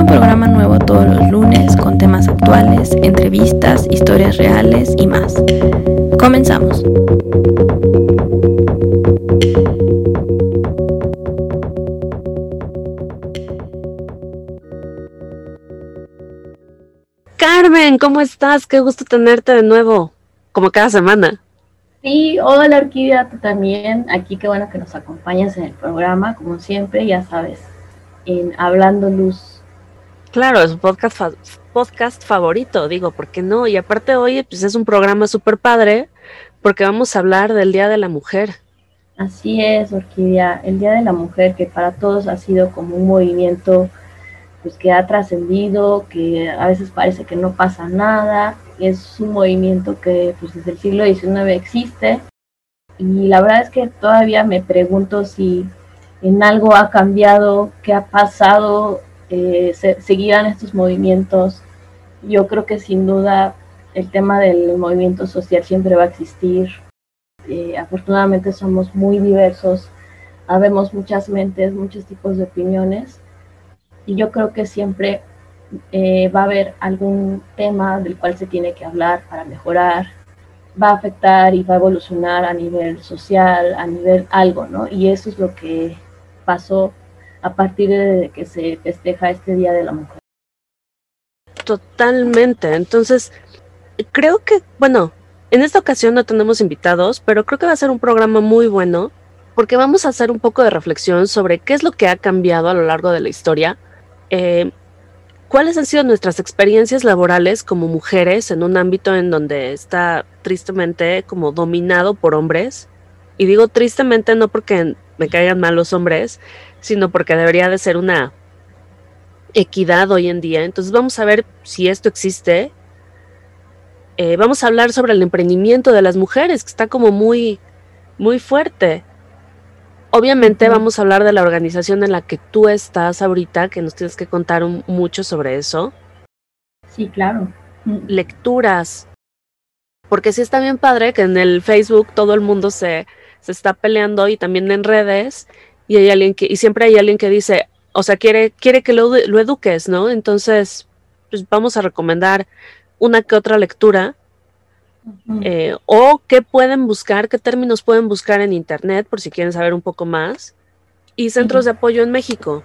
Escucha un programa nuevo todos los lunes con temas actuales, entrevistas, historias reales y más. Comenzamos. Carmen, ¿cómo estás? Qué gusto tenerte de nuevo, como cada semana. Sí, hola Orquídea, tú también. Aquí qué bueno que nos acompañas en el programa, como siempre, ya sabes, en Hablando Luz. Claro, es un podcast, podcast favorito, digo, ¿por qué no? Y aparte hoy pues es un programa súper padre porque vamos a hablar del Día de la Mujer. Así es, Orquídea, el Día de la Mujer que para todos ha sido como un movimiento pues que ha trascendido, que a veces parece que no pasa nada, es un movimiento que pues desde el siglo XIX existe y la verdad es que todavía me pregunto si en algo ha cambiado, qué ha pasado, eh, seguirán estos movimientos. Yo creo que sin duda el tema del movimiento social siempre va a existir. Eh, afortunadamente somos muy diversos, habemos muchas mentes, muchos tipos de opiniones y yo creo que siempre eh, va a haber algún tema del cual se tiene que hablar para mejorar, va a afectar y va a evolucionar a nivel social, a nivel algo, ¿no? Y eso es lo que pasó a partir de que se festeja este Día de la Mujer. Totalmente. Entonces, creo que, bueno, en esta ocasión no tenemos invitados, pero creo que va a ser un programa muy bueno porque vamos a hacer un poco de reflexión sobre qué es lo que ha cambiado a lo largo de la historia eh, ¿cuáles han sido nuestras experiencias laborales como mujeres en un ámbito en donde está tristemente como dominado por hombres? Y digo tristemente no porque me caigan mal los hombres, sino porque debería de ser una equidad hoy en día. Entonces vamos a ver si esto existe. Eh, vamos a hablar sobre el emprendimiento de las mujeres, que está como muy, muy fuerte. Obviamente vamos a hablar de la organización en la que tú estás ahorita, que nos tienes que contar mucho sobre eso. Sí, claro. Lecturas. Porque sí está bien padre que en el Facebook todo el mundo se, se está peleando y también en redes y hay alguien que, y siempre hay alguien que dice, o sea, quiere, quiere que lo, lo eduques, ¿no? Entonces, pues vamos a recomendar una que otra lectura eh, o qué pueden buscar, qué términos pueden buscar en Internet por si quieren saber un poco más. Y centros de apoyo en México.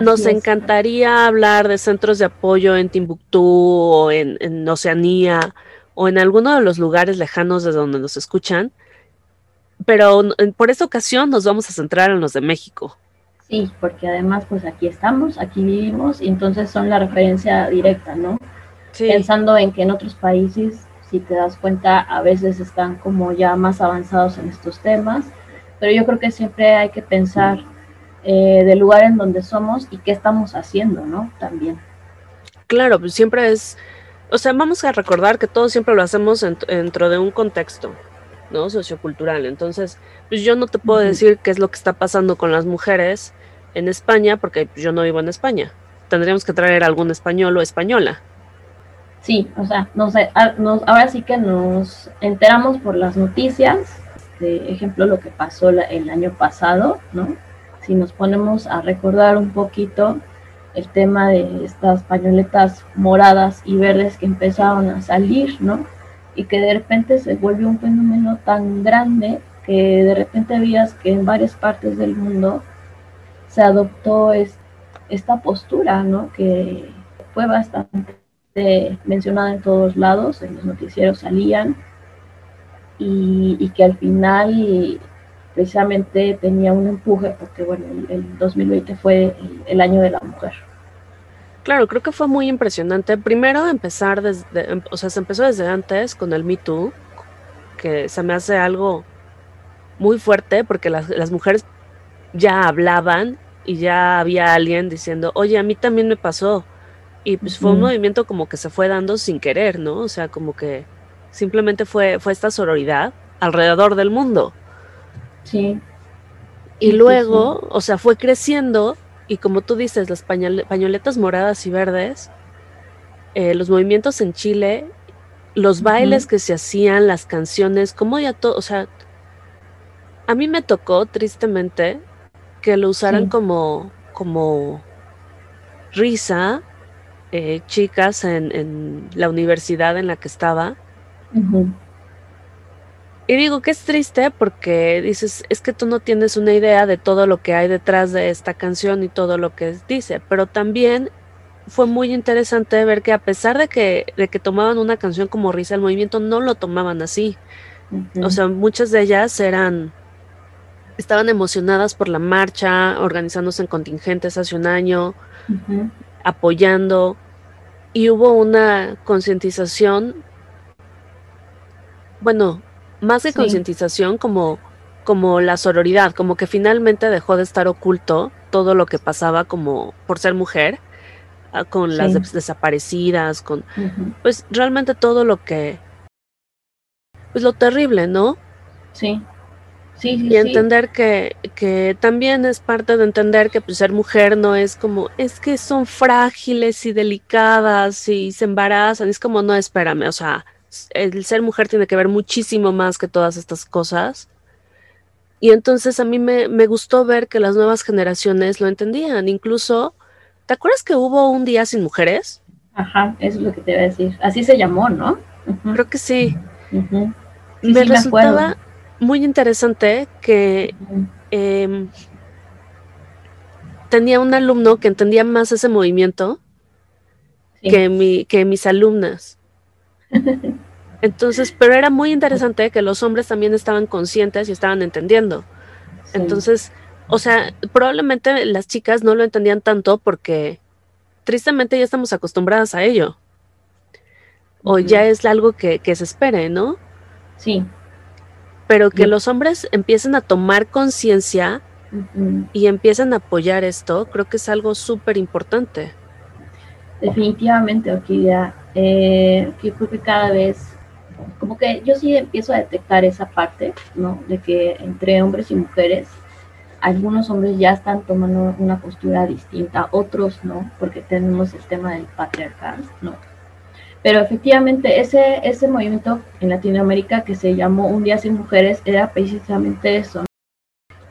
Nos encantaría hablar de centros de apoyo en Timbuktu o en, en, Oceanía o en alguno de los lugares lejanos de donde nos escuchan, pero por esta ocasión nos vamos a centrar en los de México. Sí, porque además pues aquí estamos, aquí vivimos y entonces son la referencia directa, ¿no? Pensando en que en otros países si te das cuenta, a veces están como ya más avanzados en estos temas, pero yo creo que siempre hay que pensar eh, del lugar en donde somos y qué estamos haciendo, ¿no? También. Claro, pues siempre es, o sea, vamos a recordar que todo siempre lo hacemos dentro de un contexto, ¿no? Sociocultural. Entonces, pues yo no te puedo decir qué es lo que está pasando con las mujeres en España, porque yo no vivo en España. Tendríamos que traer algún español o española sí, o sea, nos, ahora sí que nos enteramos por las noticias, de ejemplo lo que pasó el año pasado, ¿no? Si nos ponemos a recordar un poquito el tema de estas pañoletas moradas y verdes que empezaron a salir, ¿no? Y que de repente se volvió un fenómeno tan grande que de repente veías que en varias partes del mundo se adoptó esta postura, ¿no? Que fue bastante mencionada en todos lados, en los noticieros salían, y, que al final precisamente tenía un empuje, porque bueno, el, 2020 fue el, año de la mujer. Claro, creo que fue muy impresionante. Primero empezar desde, o sea, se empezó desde antes con el Me Too, que se me hace algo muy fuerte porque las, las mujeres ya hablaban y ya había alguien diciendo, oye, a mí también me pasó. Y pues fue un movimiento como que se fue dando sin querer, ¿no? O sea, como que simplemente fue, fue esta sororidad alrededor del mundo. Sí. Y luego, o sea, fue creciendo y como tú dices, las pañoletas moradas y verdes, eh, los movimientos en Chile, los bailes que se hacían, las canciones, como ya todo, o sea, a mí me tocó tristemente que lo usaran como, como risa, eh, chicas en, la universidad en la que estaba. Y digo que es triste porque dices, es que tú no tienes una idea de todo lo que hay detrás de esta canción y todo lo que dice, pero también fue muy interesante ver que a pesar de que, de que tomaban una canción como risa, el movimiento no lo tomaban así. O sea, muchas de ellas eran, estaban emocionadas por la marcha, organizándose en contingentes hace un año, apoyando, y hubo una concientización, bueno, más de concientización como, como la sororidad, como que finalmente dejó de estar oculto todo lo que pasaba como por ser mujer, ah, con las desaparecidas, con pues realmente todo lo que, pues lo terrible, ¿no? Sí. Sí, sí, y entender que, que, también es parte de entender que pues, ser mujer no es como, es que son frágiles y delicadas y se embarazan, es como, no, espérame, o sea, el ser mujer tiene que ver muchísimo más que todas estas cosas. Y entonces a mí me, gustó ver que las nuevas generaciones lo entendían. Incluso, ¿te acuerdas que hubo un día sin mujeres? Ajá, eso es lo que te iba a decir. Así se llamó, ¿no? Creo que sí. me resultaba muy interesante que em, tenía un alumno que entendía más ese movimiento que, mi, que mis alumnas. Entonces, pero era muy interesante que los hombres también estaban conscientes y estaban entendiendo. Entonces, o sea, probablemente las chicas no lo entendían tanto porque tristemente ya estamos acostumbradas a ello. O ya es algo que, se espere, ¿no? Sí. Pero que los hombres empiecen a tomar conciencia y empiecen a apoyar esto, creo que es algo súper importante. Definitivamente, Orquídea. Eh, yo creo que cada vez, como que yo sí empiezo a detectar esa parte, ¿no? De que entre hombres y mujeres, algunos hombres ya están tomando una postura distinta, otros no, porque tenemos el tema del patriarcado, ¿no? Pero efectivamente ese, ese movimiento en Latinoamérica que se llamó Un Día Sin Mujeres era precisamente eso,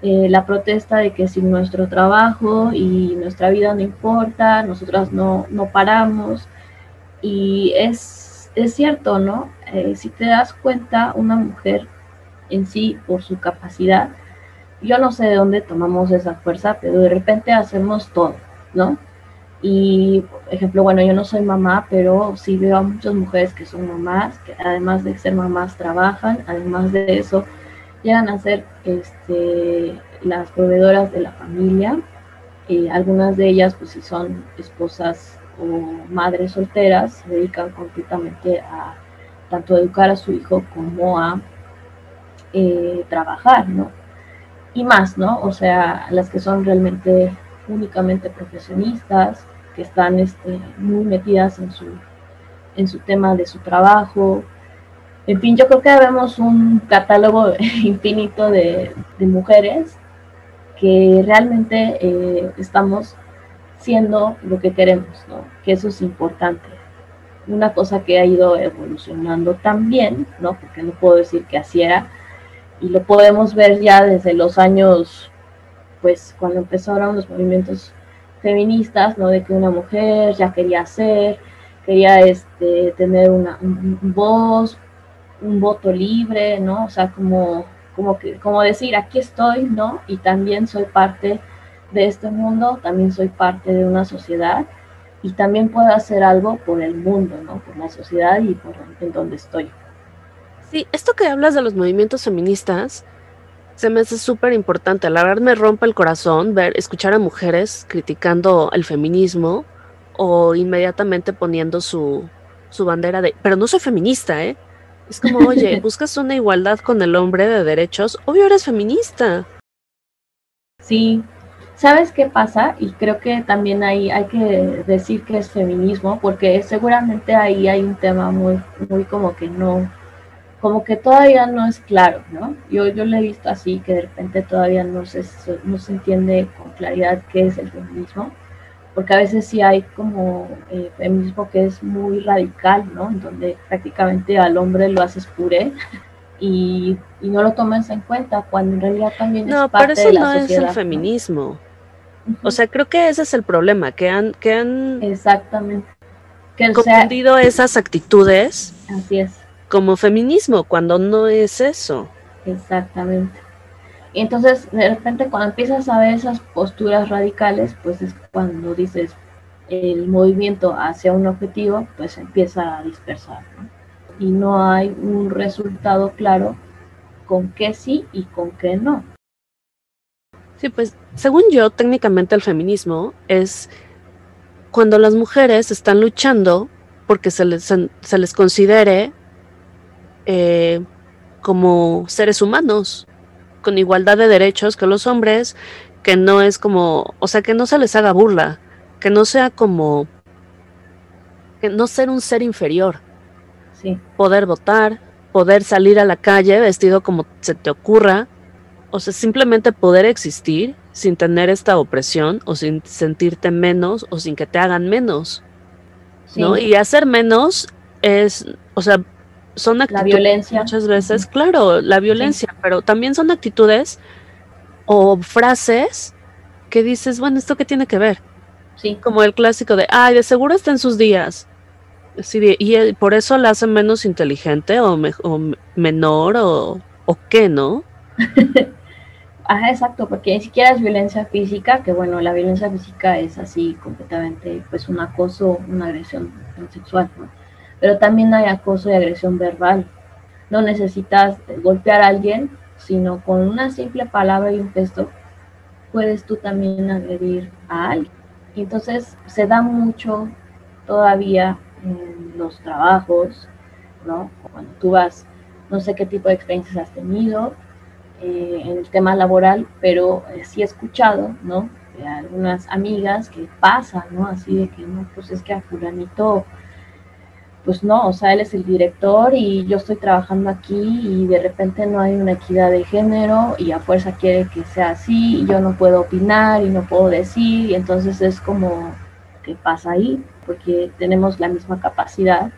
eh, la protesta de que sin nuestro trabajo y nuestra vida no importa, nosotras no, no paramos. Y es, es cierto, ¿no? Eh, si te das cuenta, una mujer en sí, por su capacidad, yo no sé de dónde tomamos esa fuerza, pero de repente hacemos todo, ¿no? Y, por ejemplo, bueno, yo no soy mamá, pero sí veo a muchas mujeres que son mamás, que además de ser mamás trabajan, además de eso llegan a ser este, las proveedoras de la familia. Algunas de ellas, pues si son esposas o madres solteras, se dedican completamente a tanto educar a su hijo como a eh, trabajar, ¿no? Y más, ¿no? O sea, las que son realmente únicamente profesionistas, que están este, muy metidas en su, en su tema de su trabajo, en fin, yo creo que vemos un catálogo infinito de, mujeres que realmente eh, estamos siendo lo que queremos, ¿no? Que eso es importante. Una cosa que ha ido evolucionando también, ¿no? Porque no puedo decir que así era, y lo podemos ver ya desde los años, pues cuando empezaron los movimientos feministas, ¿no? De que una mujer ya quería ser, quería este, tener una voz, un voto libre, ¿no? O sea, como, como, que, como decir, aquí estoy, ¿no? Y también soy parte de este mundo, también soy parte de una sociedad y también puedo hacer algo por el mundo, ¿no? Por la sociedad y por en donde estoy. Sí, esto que hablas de los movimientos feministas se me hace súper importante. La verdad me rompe el corazón ver, escuchar a mujeres criticando el feminismo o inmediatamente poniendo su, su bandera de, pero no soy feminista, ¿eh? Es como, oye, buscas una igualdad con el hombre de derechos, obvio eres feminista. Sí, ¿sabes qué pasa? Y creo que también ahí hay que decir que es feminismo, porque seguramente ahí hay un tema muy, muy como que no, como que todavía no es claro, ¿no? Yo, yo lo he visto así, que de repente todavía no se, no se entiende con claridad qué es el feminismo porque a veces sí hay como eh, feminismo que es muy radical, ¿no? En donde prácticamente al hombre lo haces puré y, no lo tomas en cuenta, cuando en realidad también es parte de la sociedad. No, es el feminismo. O sea, creo que ese es el problema, que han, que han Exactamente. Que confundido esas actitudes así es. como feminismo, cuando no es eso. Exactamente. Y entonces, de repente, cuando empiezas a ver esas posturas radicales, pues es cuando dices el movimiento hacia un objetivo, pues empieza a dispersar. Y no hay un resultado claro con qué sí y con qué no. Sí, pues según yo, técnicamente el feminismo es cuando las mujeres están luchando porque se les, se les considere eh, como seres humanos, con igualdad de derechos que los hombres, que no es como, o sea, que no se les haga burla, que no sea como, que no ser un ser inferior. Sí. Poder votar, poder salir a la calle vestido como se te ocurra, o sea, simplemente poder existir sin tener esta opresión o sin sentirte menos o sin que te hagan menos. ¿no? Y hacer menos es, o sea, son actitudes la violencia. muchas veces, claro, la violencia, pero también son actitudes o frases que dices, bueno, ¿esto qué tiene que ver? Sí. Como el clásico de, ay, de seguro está en sus días. Sí, y por eso la hace menos inteligente o, o menor o, o qué, ¿no? Ajá, exacto, porque ni siquiera es violencia física, que bueno, la violencia física es así completamente, pues un acoso, una agresión sexual, ¿no? Pero también hay acoso y agresión verbal. No necesitas golpear a alguien, sino con una simple palabra y un gesto, puedes tú también agredir a alguien. Entonces se da mucho todavía en los trabajos, ¿no? Cuando tú vas, no sé qué tipo de experiencias has tenido, eh, en el tema laboral, pero eh, sí he escuchado, ¿no? De algunas amigas que pasan, ¿no? Así de que, no, pues es que a fulanito, pues no, o sea, él es el director y yo estoy trabajando aquí y de repente no hay una equidad de género y a fuerza quiere que sea así y yo no puedo opinar y no puedo decir y entonces es como, ¿qué pasa ahí? Porque tenemos la misma capacidad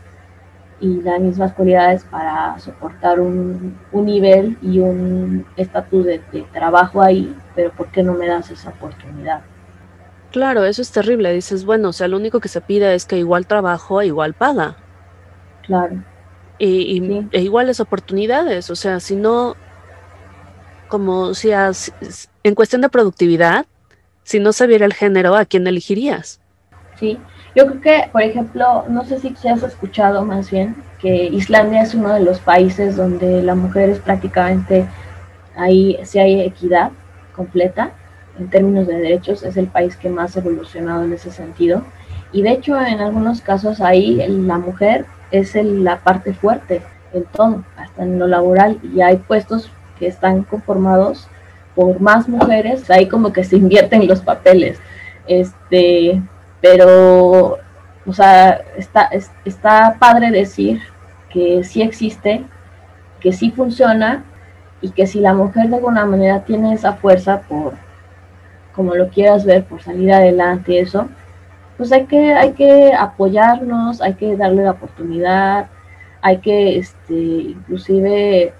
y las mismas cualidades para soportar un, nivel y un estatus de, trabajo ahí, pero ¿por qué no me das esa oportunidad? Claro, eso es terrible. Dices, bueno, o sea, lo único que se pide es que igual trabajo, igual paga. Claro. Y, e iguales oportunidades. O sea, si no, como si en cuestión de productividad, si no se viera el género, ¿a quién elegirías? Sí, yo creo que, por ejemplo, no sé si has escuchado más bien que Islandia es uno de los países donde la mujer es prácticamente ahí si hay equidad completa en términos de derechos, es el país que más ha evolucionado en ese sentido. Y de hecho, en algunos casos ahí la mujer es la parte fuerte en todo, hasta en lo laboral, y hay puestos que están conformados por más mujeres, ahí como que se invierten los papeles. Este, pero, o sea, está, está padre decir que sí existe, que sí funciona y que si la mujer de alguna manera tiene esa fuerza por, como lo quieras ver, por salir adelante, eso, pues hay que, hay que apoyarnos, hay que darle la oportunidad, hay que, este, inclusive,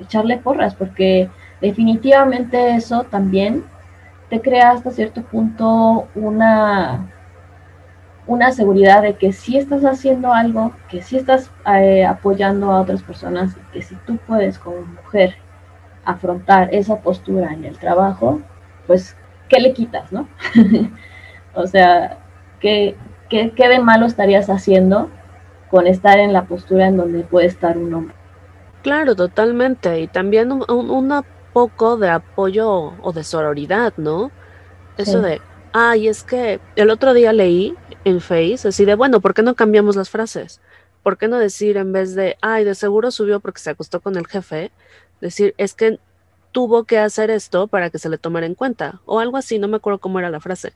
echarle porras, porque definitivamente eso también te crea hasta cierto punto una una seguridad de que si estás haciendo algo, que si estás eh, apoyando a otras personas, que si tú puedes como mujer afrontar esa postura en el trabajo, pues, ¿qué le quitas, no? o sea, ¿qué, ¿qué, de malo estarías haciendo con estar en la postura en donde puede estar un hombre? Claro, totalmente. Y también un, poco de apoyo o de sororidad, ¿no? Eso de, ay, es que el otro día leí en Face, así de, bueno, ¿por qué no cambiamos las frases? ¿Por qué no decir en vez de, ay, de seguro subió porque se acostó con el jefe, decir, es que tuvo que hacer esto para que se le tomara en cuenta, o algo así, no me acuerdo cómo era la frase.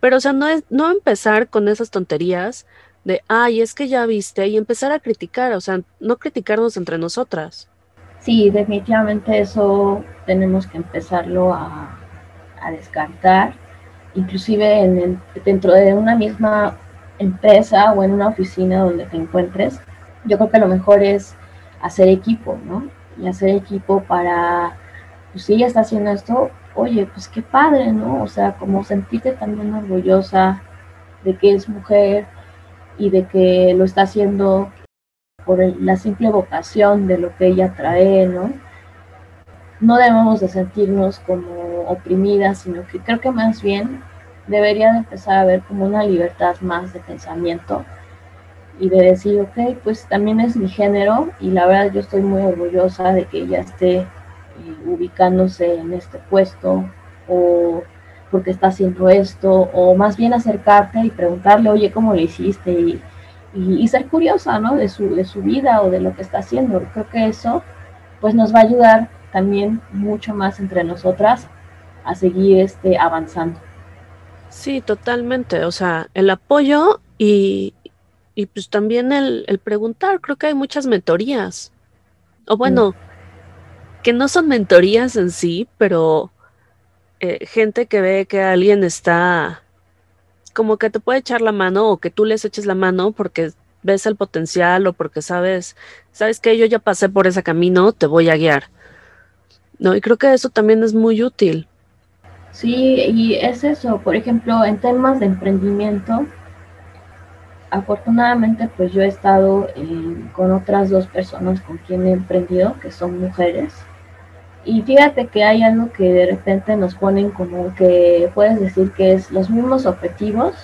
Pero, o sea, no, es, no empezar con esas tonterías de, ay, es que ya viste, y empezar a criticar, o sea, no criticarnos entre nosotras. Sí, definitivamente eso tenemos que empezarlo a, a descartar inclusive en dentro de una misma empresa o en una oficina donde te encuentres, yo creo que lo mejor es hacer equipo, ¿no? Y hacer equipo para pues si ella está haciendo esto, oye, pues qué padre, ¿no? O sea, como sentirte también orgullosa de que es mujer y de que lo está haciendo por la simple vocación de lo que ella trae, ¿no? No debemos de sentirnos como oprimidas, sino que creo que más bien debería de empezar a ver como una libertad más de pensamiento y de decir, ok, pues también es mi género y la verdad yo estoy muy orgullosa de que ella esté eh, ubicándose en este puesto o porque está haciendo esto o más bien acercarte y preguntarle, oye, ¿cómo lo hiciste? Y, y, ser curiosa, ¿no? De su, de su vida o de lo que está haciendo. Creo que eso pues nos va a ayudar también mucho más entre nosotras a seguir este, avanzando. Sí, totalmente. O sea, el apoyo y, y pues también el, el, preguntar. Creo que hay muchas mentorías. O bueno, que no son mentorías en sí, pero eh, gente que ve que alguien está como que te puede echar la mano o que tú les eches la mano porque ves el potencial o porque sabes, sabes que yo ya pasé por ese camino, te voy a guiar. No, y creo que eso también es muy útil. Sí, y es eso, por ejemplo, en temas de emprendimiento, afortunadamente pues yo he estado eh, con otras dos personas con quien he emprendido, que son mujeres, y fíjate que hay algo que de repente nos ponen como que puedes decir que es los mismos objetivos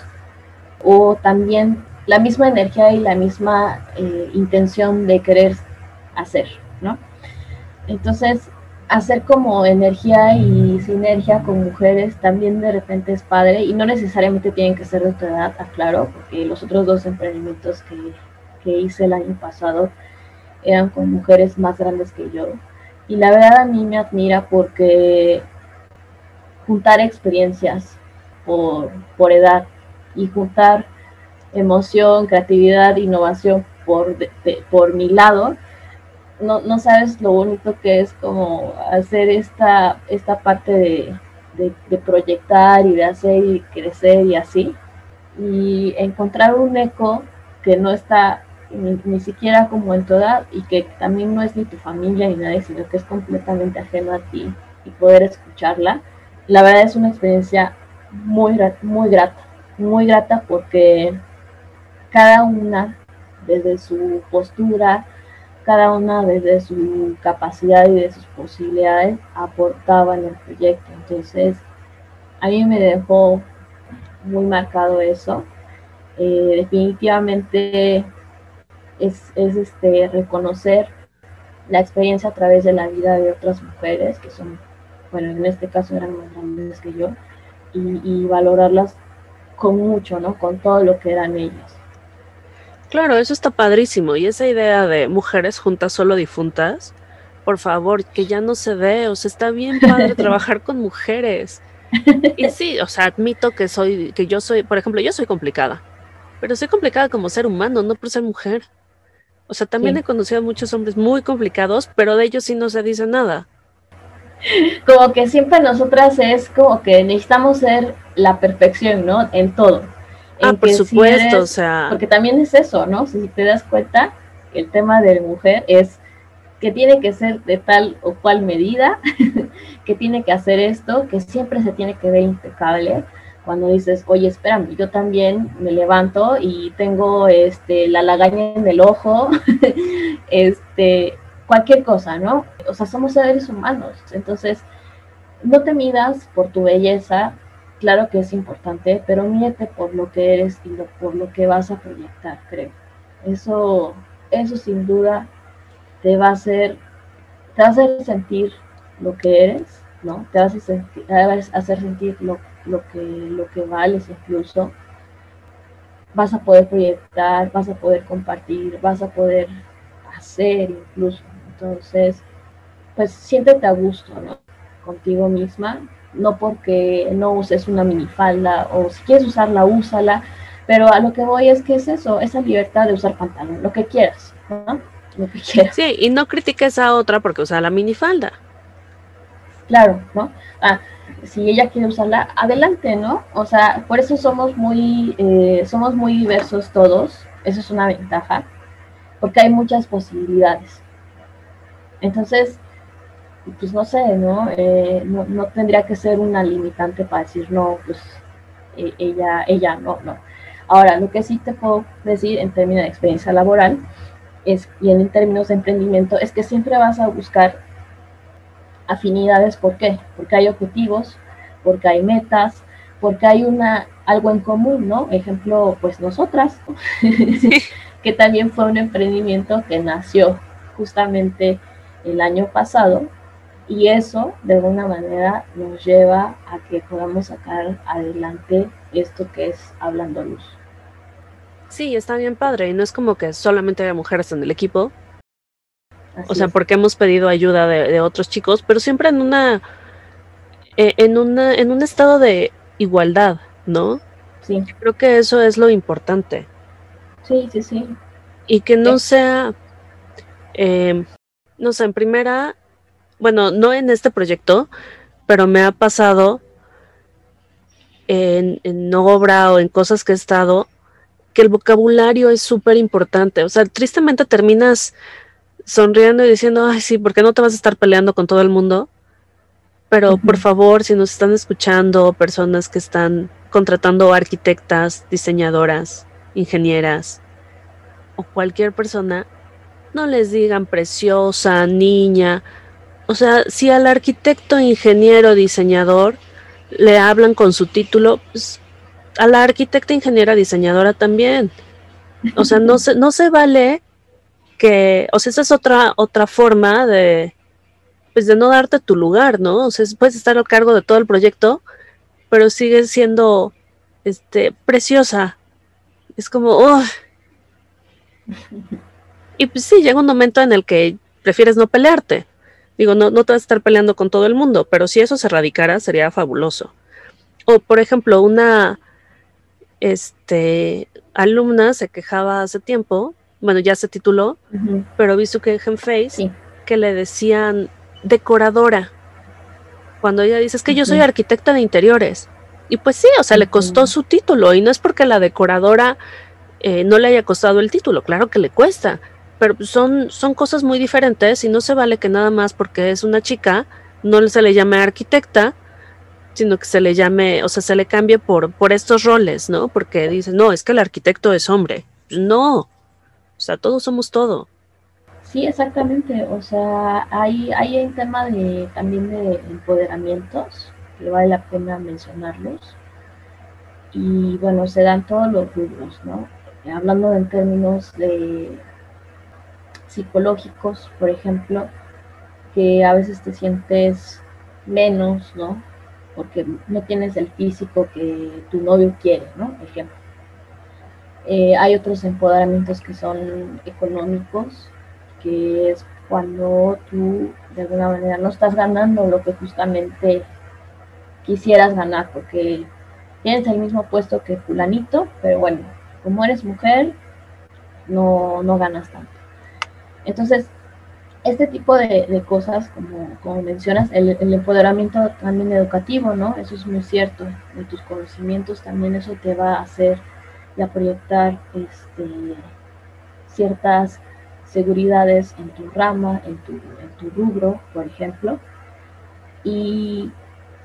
o también la misma energía y la misma eh, intención de querer hacer, ¿no? Entonces, hacer como energía y sinergia con mujeres también de repente es padre y no necesariamente tienen que ser de tu edad, aclaro, porque los otros dos emprendimientos que, que hice el año pasado eran con mujeres más grandes que yo. Y la verdad a mí me admira porque juntar experiencias por, por edad y juntar emoción, creatividad, innovación por, por mi lado, no, no, sabes lo bonito que es como hacer esta, esta parte de, de, proyectar y de hacer y crecer y así. Y encontrar un eco que no está ni, siquiera como en toda, y que también no es ni tu familia ni nadie, sino que es completamente ajeno a ti y poder escucharla, la verdad es una experiencia muy, muy grata, muy grata porque cada una desde su postura, cada una desde su capacidad y de sus posibilidades aportaba en el proyecto. Entonces, a mí me dejó muy marcado eso. Eh, definitivamente es, este, reconocer la experiencia a través de la vida de otras mujeres, que son, bueno, en este caso eran más grandes que yo, y, valorarlas con mucho, ¿no? Con todo lo que eran ellas. Claro, eso está padrísimo. Y esa idea de mujeres juntas solo difuntas, por favor, que ya no se ve, o sea, está bien padre trabajar con mujeres. Y sí, o sea, admito que soy, que yo soy, por ejemplo, yo soy complicada, pero soy complicada como ser humano, no por ser mujer. O sea, también he conocido a muchos hombres muy complicados, pero de ellos sí no se dice nada. Como que siempre nosotras es como que necesitamos ser la perfección, ¿no? En todo. Ah, por supuesto, o sea. Porque también es eso, ¿no? Si te das cuenta, el tema de la mujer es que tiene que ser de tal o cual medida, que tiene que hacer esto, que siempre se tiene que ver impecable cuando dices, oye, espérame, yo también me levanto y tengo este, la lagaña en el ojo, este, cualquier cosa, ¿no? O sea, somos seres humanos, entonces no te midas por tu belleza, claro que es importante, pero mídete por lo que eres y por lo que vas a proyectar, creo. Eso, eso sin duda te va a hacer, te va a hacer sentir lo que eres, ¿no? Te vas a, sentir, va a hacer sentir lo lo que, lo que vales incluso, vas a poder proyectar, vas a poder compartir, vas a poder hacer incluso. Entonces, pues siéntete a gusto, ¿no? Contigo misma, no porque no uses una minifalda o si quieres usarla, úsala, pero a lo que voy es que es eso, esa libertad de usar pantalón, lo que quieras, ¿no? Lo que quieras. Sí, y no critiques a otra porque usa la minifalda. Claro, ¿no? Ah, si ella quiere usarla, adelante, ¿no? O sea, por eso somos muy, eh, somos muy diversos todos, eso es una ventaja, porque hay muchas posibilidades. Entonces, pues no sé, ¿no? Eh, ¿no? ¿no? tendría que ser una limitante para decir, no, pues e, ella, ella, no, no. Ahora, lo que sí te puedo decir en términos de experiencia laboral es, y en términos de emprendimiento es que siempre vas a buscar afinidades, ¿por qué? Porque hay objetivos, porque hay metas, porque hay una algo en común, ¿no? Ejemplo, pues nosotras, que también fue un emprendimiento que nació justamente el año pasado y eso de alguna manera nos lleva a que podamos sacar adelante esto que es Hablando Luz. Sí, está bien padre y no es como que solamente haya mujeres en el equipo. o sea, porque hemos pedido ayuda de, otros chicos, pero siempre en una, eh, en una, en un estado de igualdad, ¿no? Sí. Creo que eso es lo importante. Sí, sí, sí. Y que no sea, eh, no sé, en primera, bueno, no en este proyecto, pero me ha pasado en, en obra o en cosas que he estado, que el vocabulario es súper importante. O sea, tristemente terminas sonriendo y diciendo, ay, sí, ¿por qué no te vas a estar peleando con todo el mundo? Pero por favor, si nos están escuchando personas que están contratando arquitectas, diseñadoras, ingenieras o cualquier persona, no les digan preciosa, niña. O sea, si al arquitecto, ingeniero, diseñador le hablan con su título, pues a la arquitecta, ingeniera, diseñadora también. O sea, no se, no se vale que, o sea, esa es otra, otra forma de, pues de no darte tu lugar, ¿no? O sea, puedes estar al cargo de todo el proyecto, pero sigues siendo, este, preciosa. Es como, oh. Y pues sí, llega un momento en el que prefieres no pelearte. Digo, no, no te vas a estar peleando con todo el mundo, pero si eso se radicara, sería fabuloso. O, por ejemplo, una, este, alumna se quejaba hace tiempo, bueno, ya se tituló, pero visto que en Face que le decían decoradora. Cuando ella dice, es que yo soy arquitecta de interiores. Y pues sí, o sea, le costó su título y no es porque la decoradora eh, no le haya costado el título, claro que le cuesta, pero son, son cosas muy diferentes y no se vale que nada más porque es una chica no se le llame arquitecta sino que se le llame, o sea, se le cambie por, por estos roles, ¿no? Porque dicen, no, es que el arquitecto es hombre. No, o sea, todos somos todo. Sí, exactamente. O sea, hay, hay un tema de, también de empoderamientos que vale la pena mencionarlos. Y bueno, se dan todos los rubros, ¿no? Hablando en términos de psicológicos, por ejemplo, que a veces te sientes menos, ¿no? porque no tienes el físico que tu novio quiere, ¿no? Ejemplo. Eh, hay otros empoderamientos que son económicos, que es cuando tú de alguna manera no estás ganando lo que justamente quisieras ganar, porque tienes el mismo puesto que fulanito, pero bueno, como eres mujer, no, no ganas tanto. Entonces, este tipo de, cosas, como, como mencionas, el, empoderamiento también educativo, ¿no? Eso es muy cierto. De tus conocimientos también eso te va a hacer y a proyectar este, ciertas seguridades en tu rama, en tu, en tu rubro, por ejemplo. Y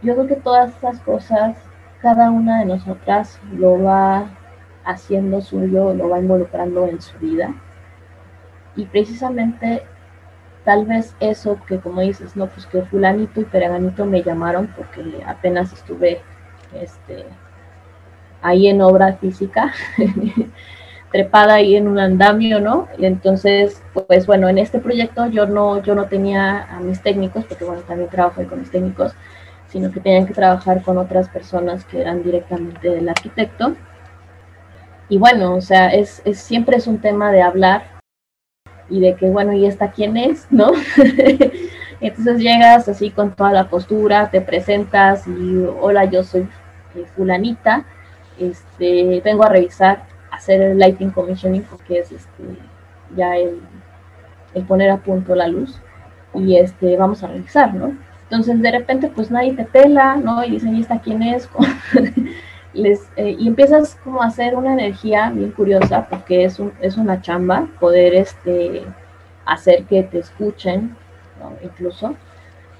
yo creo que todas estas cosas, cada una de nosotras lo va haciendo suyo, lo va involucrando en su vida. Y precisamente tal vez eso que como dices, no, pues que fulanito y pereganito me llamaron porque apenas estuve este, ahí en obra física, trepada ahí en un andamio, ¿no? Y entonces, pues bueno, en este proyecto yo no, yo no tenía a mis técnicos, porque bueno, también trabajo con mis técnicos, sino que tenían que trabajar con otras personas que eran directamente del arquitecto. Y bueno, o sea, es, es siempre es un tema de hablar y de que, bueno, ¿y esta quién es? ¿No? Entonces llegas así con toda la postura, te presentas y hola, yo soy eh, fulanita, este, vengo a revisar, hacer el lighting commissioning porque es este, ya el, el poner a punto la luz y este, vamos a revisar, ¿no? Entonces de repente pues nadie te pela, ¿no? Y dicen, ¿y esta quién es? Eh, y empiezas como a hacer una energía bien curiosa porque es, un, es una chamba poder este, hacer que te escuchen, incluso.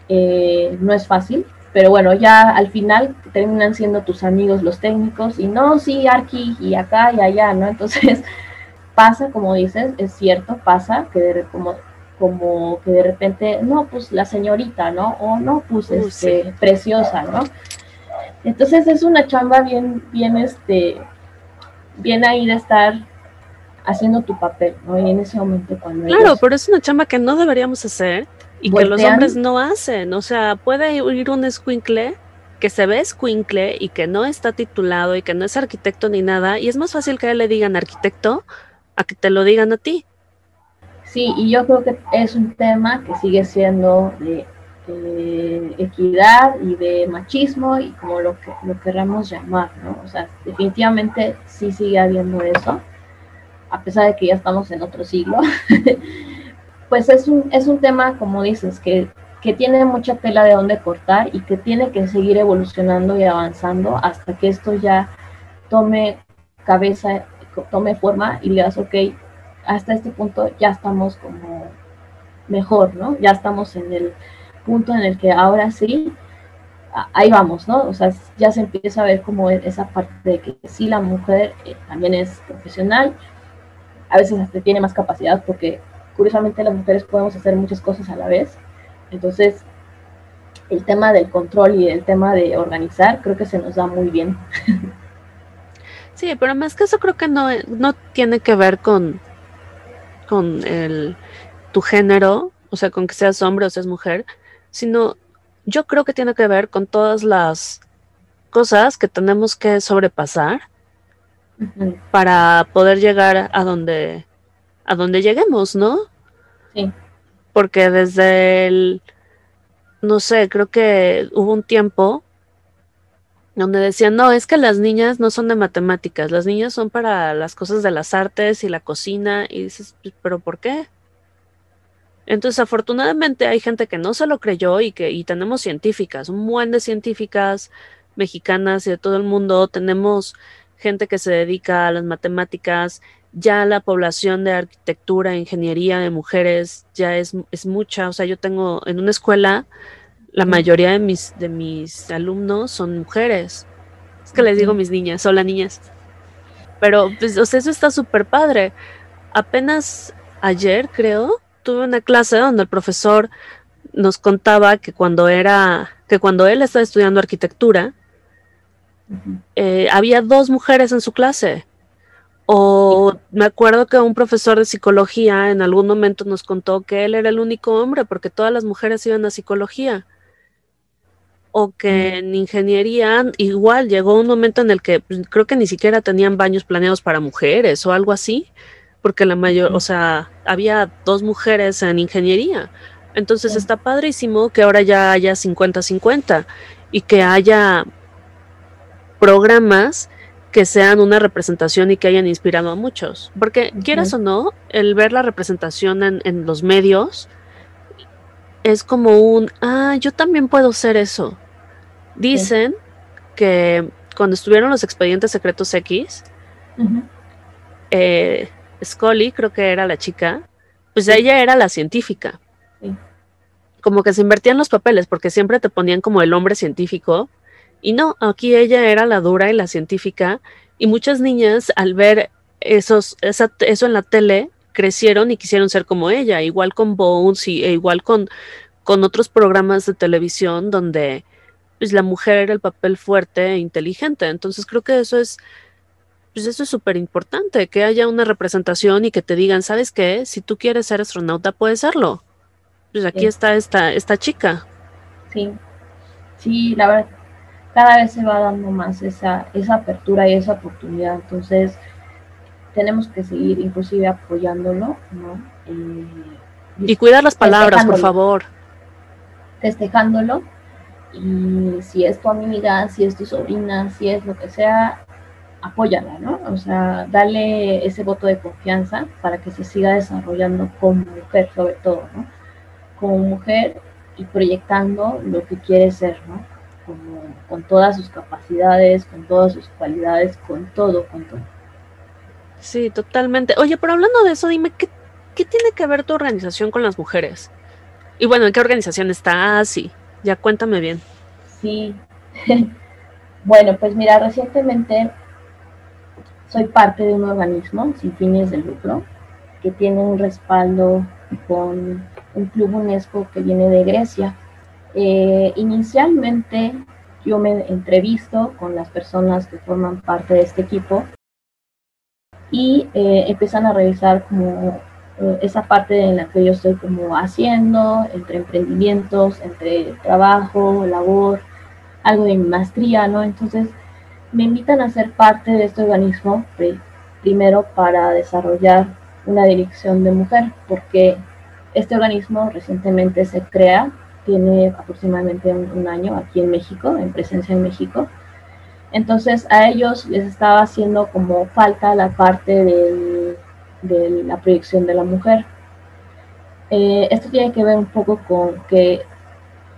eh, no es fácil, pero bueno, ya al final terminan siendo tus amigos los técnicos y no, sí, Arqui y acá y allá, ¿no? Entonces pasa, como dices, es cierto, pasa que de, como, como que de repente, no, pues la señorita, ¿no? O no, pues este, preciosa, ¿no? Entonces es una chamba bien, bien, este, bien ahí de estar haciendo tu papel, ¿no? Y en ese momento cuando... Claro, pero es una chamba que no deberíamos hacer y que los hombres no hacen. O sea, puede ir un escuincle que se ve escuincle y que no está titulado y que no es arquitecto ni nada, y es más fácil que a él le digan arquitecto a que te lo digan a ti. Sí, y yo creo que es un tema que sigue siendo de, equidad y de machismo y como lo que lo queramos llamar, ¿no? O sea, definitivamente sí sigue habiendo eso, a pesar de que ya estamos en otro siglo. pues es un, es un tema, como dices, que, que tiene mucha tela de donde cortar y que tiene que seguir evolucionando y avanzando hasta que esto ya tome cabeza, tome forma y digas, ok, hasta este punto ya estamos como mejor, ¿no? Ya estamos en el punto en el que ahora sí, ahí vamos, ¿no? O sea, ya se empieza a ver como esa parte de que sí la mujer eh, también es profesional, a veces hasta tiene más capacidad porque curiosamente las mujeres podemos hacer muchas cosas a la vez. Entonces, el tema del control y el tema de organizar creo que se nos da muy bien. Sí, pero más que eso creo que no, no tiene que ver con, con el, tu género, o sea, con que seas hombre o seas mujer, sino yo creo que tiene que ver con todas las cosas que tenemos que sobrepasar para poder llegar a donde, a donde lleguemos, ¿no? Sí. Porque desde el, no sé, creo que hubo un tiempo donde decían, no, es que las niñas no son de matemáticas, las niñas son para las cosas de las artes y la cocina, y dices, pero ¿por qué? Entonces, afortunadamente hay gente que no se lo creyó y que y tenemos científicas, un buen de científicas mexicanas y de todo el mundo, tenemos gente que se dedica a las matemáticas, ya la población de arquitectura, ingeniería de mujeres ya es, es mucha, o sea, yo tengo en una escuela la mayoría de mis, de mis alumnos son mujeres. Es que les digo mis niñas, hola niñas. Pero pues, eso está súper padre. Apenas ayer, creo, tuve una clase donde el profesor nos contaba que cuando era, que cuando él estaba estudiando arquitectura, eh, había dos mujeres en su clase. O me acuerdo que un profesor de psicología en algún momento nos contó que él era el único hombre porque todas las mujeres iban a psicología. O que en ingeniería igual llegó un momento en el que pues, creo que ni siquiera tenían baños planeados para mujeres o algo así, porque la mayor, o sea, había dos mujeres en ingeniería. Entonces está padrísimo que ahora ya haya 50-50 y que haya programas que sean una representación y que hayan inspirado a muchos. Porque quieras o no, el ver la representación en, en los medios es como un, ah, yo también puedo ser eso. Dicen que cuando estuvieron los expedientes secretos X, eh, Scully, creo que era la chica, pues ella era la científica. Como que se invertían los papeles porque siempre te ponían como el hombre científico. Y no, aquí ella era la dura y la científica. Y muchas niñas al ver esos, eso en la tele crecieron y quisieron ser como ella, igual con Bones y e igual con, con otros programas de televisión donde pues la mujer era el papel fuerte e inteligente. Entonces creo que eso es, pues eso es súper importante, que haya una representación y que te digan, ¿sabes qué? Si tú quieres ser astronauta, puedes serlo. Pues aquí está esta, esta chica. Sí, sí, la verdad, cada vez se va dando más esa, esa apertura y esa oportunidad. Entonces, tenemos que seguir inclusive apoyándolo, ¿no? Eh, y cuidar las palabras, por favor. Festejándolo y si es tu amiga, si es tu sobrina, si es lo que sea, apóyala, ¿no? O sea, dale ese voto de confianza para que se siga desarrollando como mujer, sobre todo, ¿no? Como mujer y proyectando lo que quiere ser, ¿no? Como, con todas sus capacidades, con todas sus cualidades, con todo, con todo. Sí, totalmente. Oye, pero hablando de eso, dime, ¿qué, qué tiene que ver tu organización con las mujeres? Y bueno, ¿en qué organización estás? Sí, ya cuéntame bien. Sí. bueno, pues mira, recientemente soy parte de un organismo sin fines de lucro que tiene un respaldo con un club UNESCO que viene de Grecia. Eh, inicialmente yo me entrevisto con las personas que forman parte de este equipo y eh, empiezan a revisar como eh, esa parte en la que yo estoy como haciendo, entre emprendimientos, entre trabajo, labor, algo de mi maestría, ¿no? Entonces me invitan a ser parte de este organismo primero para desarrollar una dirección de mujer, porque este organismo recientemente se crea, tiene aproximadamente un, año aquí en México, en presencia en México. Entonces a ellos les estaba haciendo como falta la parte de la proyección de la mujer. Eh, esto tiene que ver un poco con que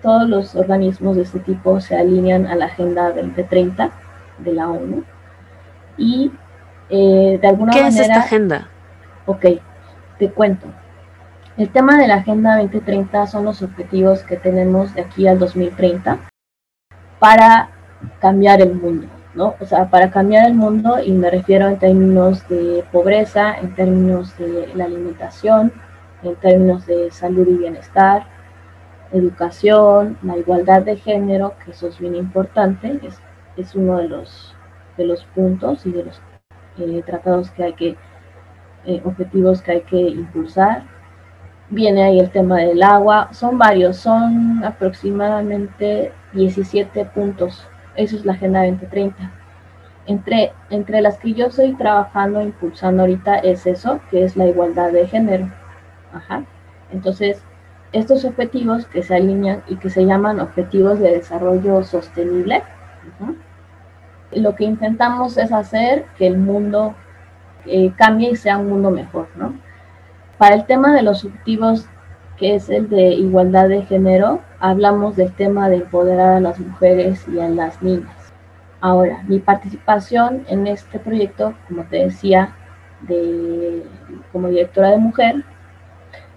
todos los organismos de este tipo se alinean a la Agenda 2030 de la ONU y eh, de alguna manera... ¿Qué es esta agenda? Ok, te cuento. El tema de la Agenda 2030 son los objetivos que tenemos de aquí al 2030 para cambiar el mundo, ¿no? O sea, para cambiar el mundo y me refiero en términos de pobreza, en términos de la alimentación, en términos de salud y bienestar, educación, la igualdad de género, que eso es bien importante, es, es uno de los, de los puntos y de los eh, tratados que hay que, eh, objetivos que hay que impulsar viene ahí el tema del agua, son varios, son aproximadamente 17 puntos, eso es la Agenda 2030. Entre, entre las que yo estoy trabajando, impulsando ahorita es eso, que es la igualdad de género. Ajá. Entonces, estos objetivos que se alinean y que se llaman objetivos de desarrollo sostenible, lo que intentamos es hacer que el mundo eh, cambie y sea un mundo mejor, ¿no? Para el tema de los objetivos, que es el de igualdad de género, hablamos del tema de empoderar a las mujeres y a las niñas. Ahora, mi participación en este proyecto, como te decía, de, como directora de mujer,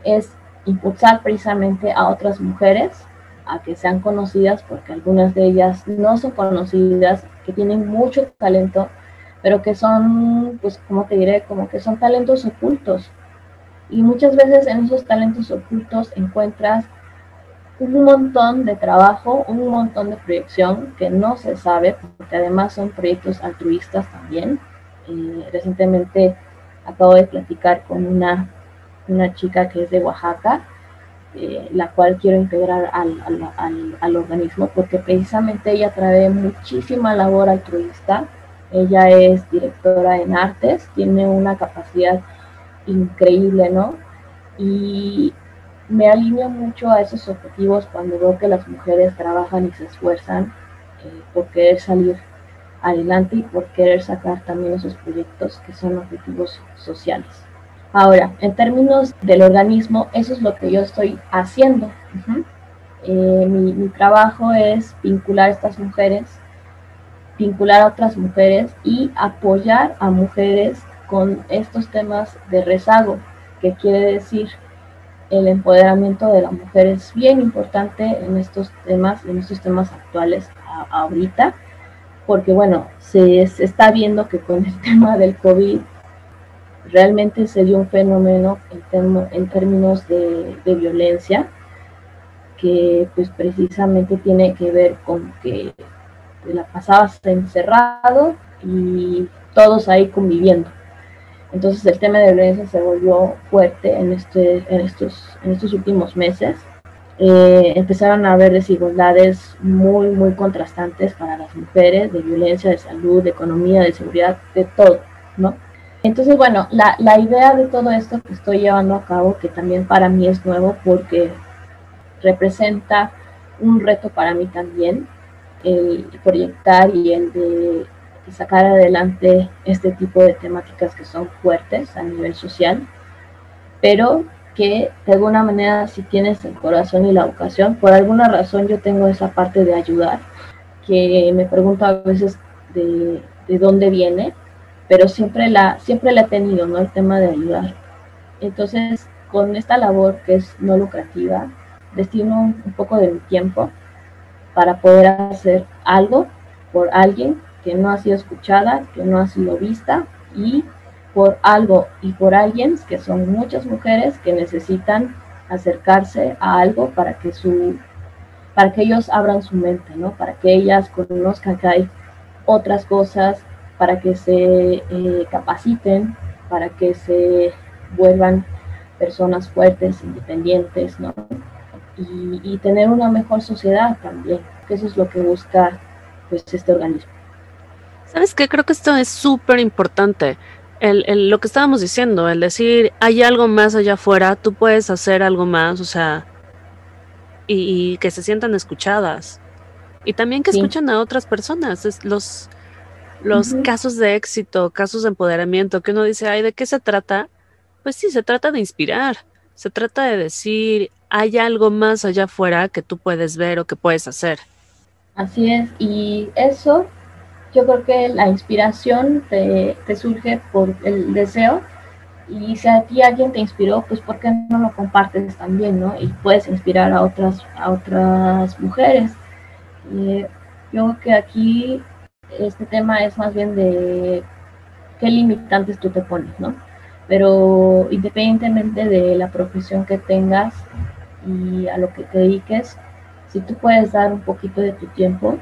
es impulsar precisamente a otras mujeres a que sean conocidas, porque algunas de ellas no son conocidas, que tienen mucho talento, pero que son, pues, como te diré, como que son talentos ocultos, y muchas veces en esos talentos ocultos encuentras un montón de trabajo, un montón de proyección que no se sabe, porque además son proyectos altruistas también. Eh, recientemente acabo de platicar con una, una chica que es de Oaxaca, eh, la cual quiero integrar al, al, al, organismo, porque precisamente ella trae muchísima labor altruista. Ella es directora en artes, tiene una capacidad increíble, ¿no? Y me alineo mucho a esos objetivos cuando veo que las mujeres trabajan y se esfuerzan eh, por querer salir adelante y por querer sacar también esos proyectos que son objetivos sociales. Ahora, en términos del organismo, eso es lo que yo estoy haciendo. Eh, mi, mi, trabajo es vincular a estas mujeres, vincular a otras mujeres y apoyar a mujeres con estos temas de rezago, que quiere decir el empoderamiento de la mujer es bien importante en estos temas, en estos temas actuales ahorita, porque bueno, se, está viendo que con el tema del COVID realmente se dio un fenómeno en, términos de, violencia que pues precisamente tiene que ver con que la pasabas encerrado y todos ahí conviviendo. Entonces el tema de violencia se volvió fuerte en, este, en, estos, en estos últimos meses. Eh, empezaron a haber desigualdades muy, muy contrastantes para las mujeres, de violencia, de salud, de economía, de seguridad, de todo, ¿no? Entonces, bueno, la, la idea de todo esto que estoy llevando a cabo, que también para mí es nuevo porque representa un reto para mí también, el proyectar y el de sacar adelante este tipo de temáticas que son fuertes a nivel social, pero que de alguna manera si tienes el corazón y la vocación, por alguna razón yo tengo esa parte de ayudar, que me pregunto a veces de, de dónde viene, pero siempre la, siempre la he tenido, ¿no? El tema de ayudar. Entonces, con esta labor que es no lucrativa, destino un poco de mi tiempo para poder hacer algo por alguien que no ha sido escuchada, que no ha sido vista y por algo y por alguien que son muchas mujeres que necesitan acercarse a algo para que su para que ellos abran su mente, ¿no? Para que ellas conozcan que hay otras cosas, para que se eh, capaciten, para que se vuelvan personas fuertes, independientes, ¿no? Y, y, tener una mejor sociedad también, que eso es lo que busca pues este organismo. ¿Sabes qué? Creo que esto es súper importante. El, el, lo que estábamos diciendo, el decir, hay algo más allá afuera, tú puedes hacer algo más, o sea, y, y que se sientan escuchadas. Y también que sí. escuchen a otras personas. Es los los uh -huh. casos de éxito, casos de empoderamiento, que uno dice, ay, ¿de qué se trata? Pues sí, se trata de inspirar. Se trata de decir, hay algo más allá afuera que tú puedes ver o que puedes hacer. Así es, y eso yo creo que la inspiración te, te, surge por el deseo y si a ti alguien te inspiró, pues ¿por qué no lo compartes también, no? Y puedes inspirar a otras, a otras mujeres. Y yo creo que aquí este tema es más bien de qué limitantes tú te pones, ¿no? Pero independientemente de la profesión que tengas y a lo que te dediques, si tú puedes dar un poquito de tu tiempo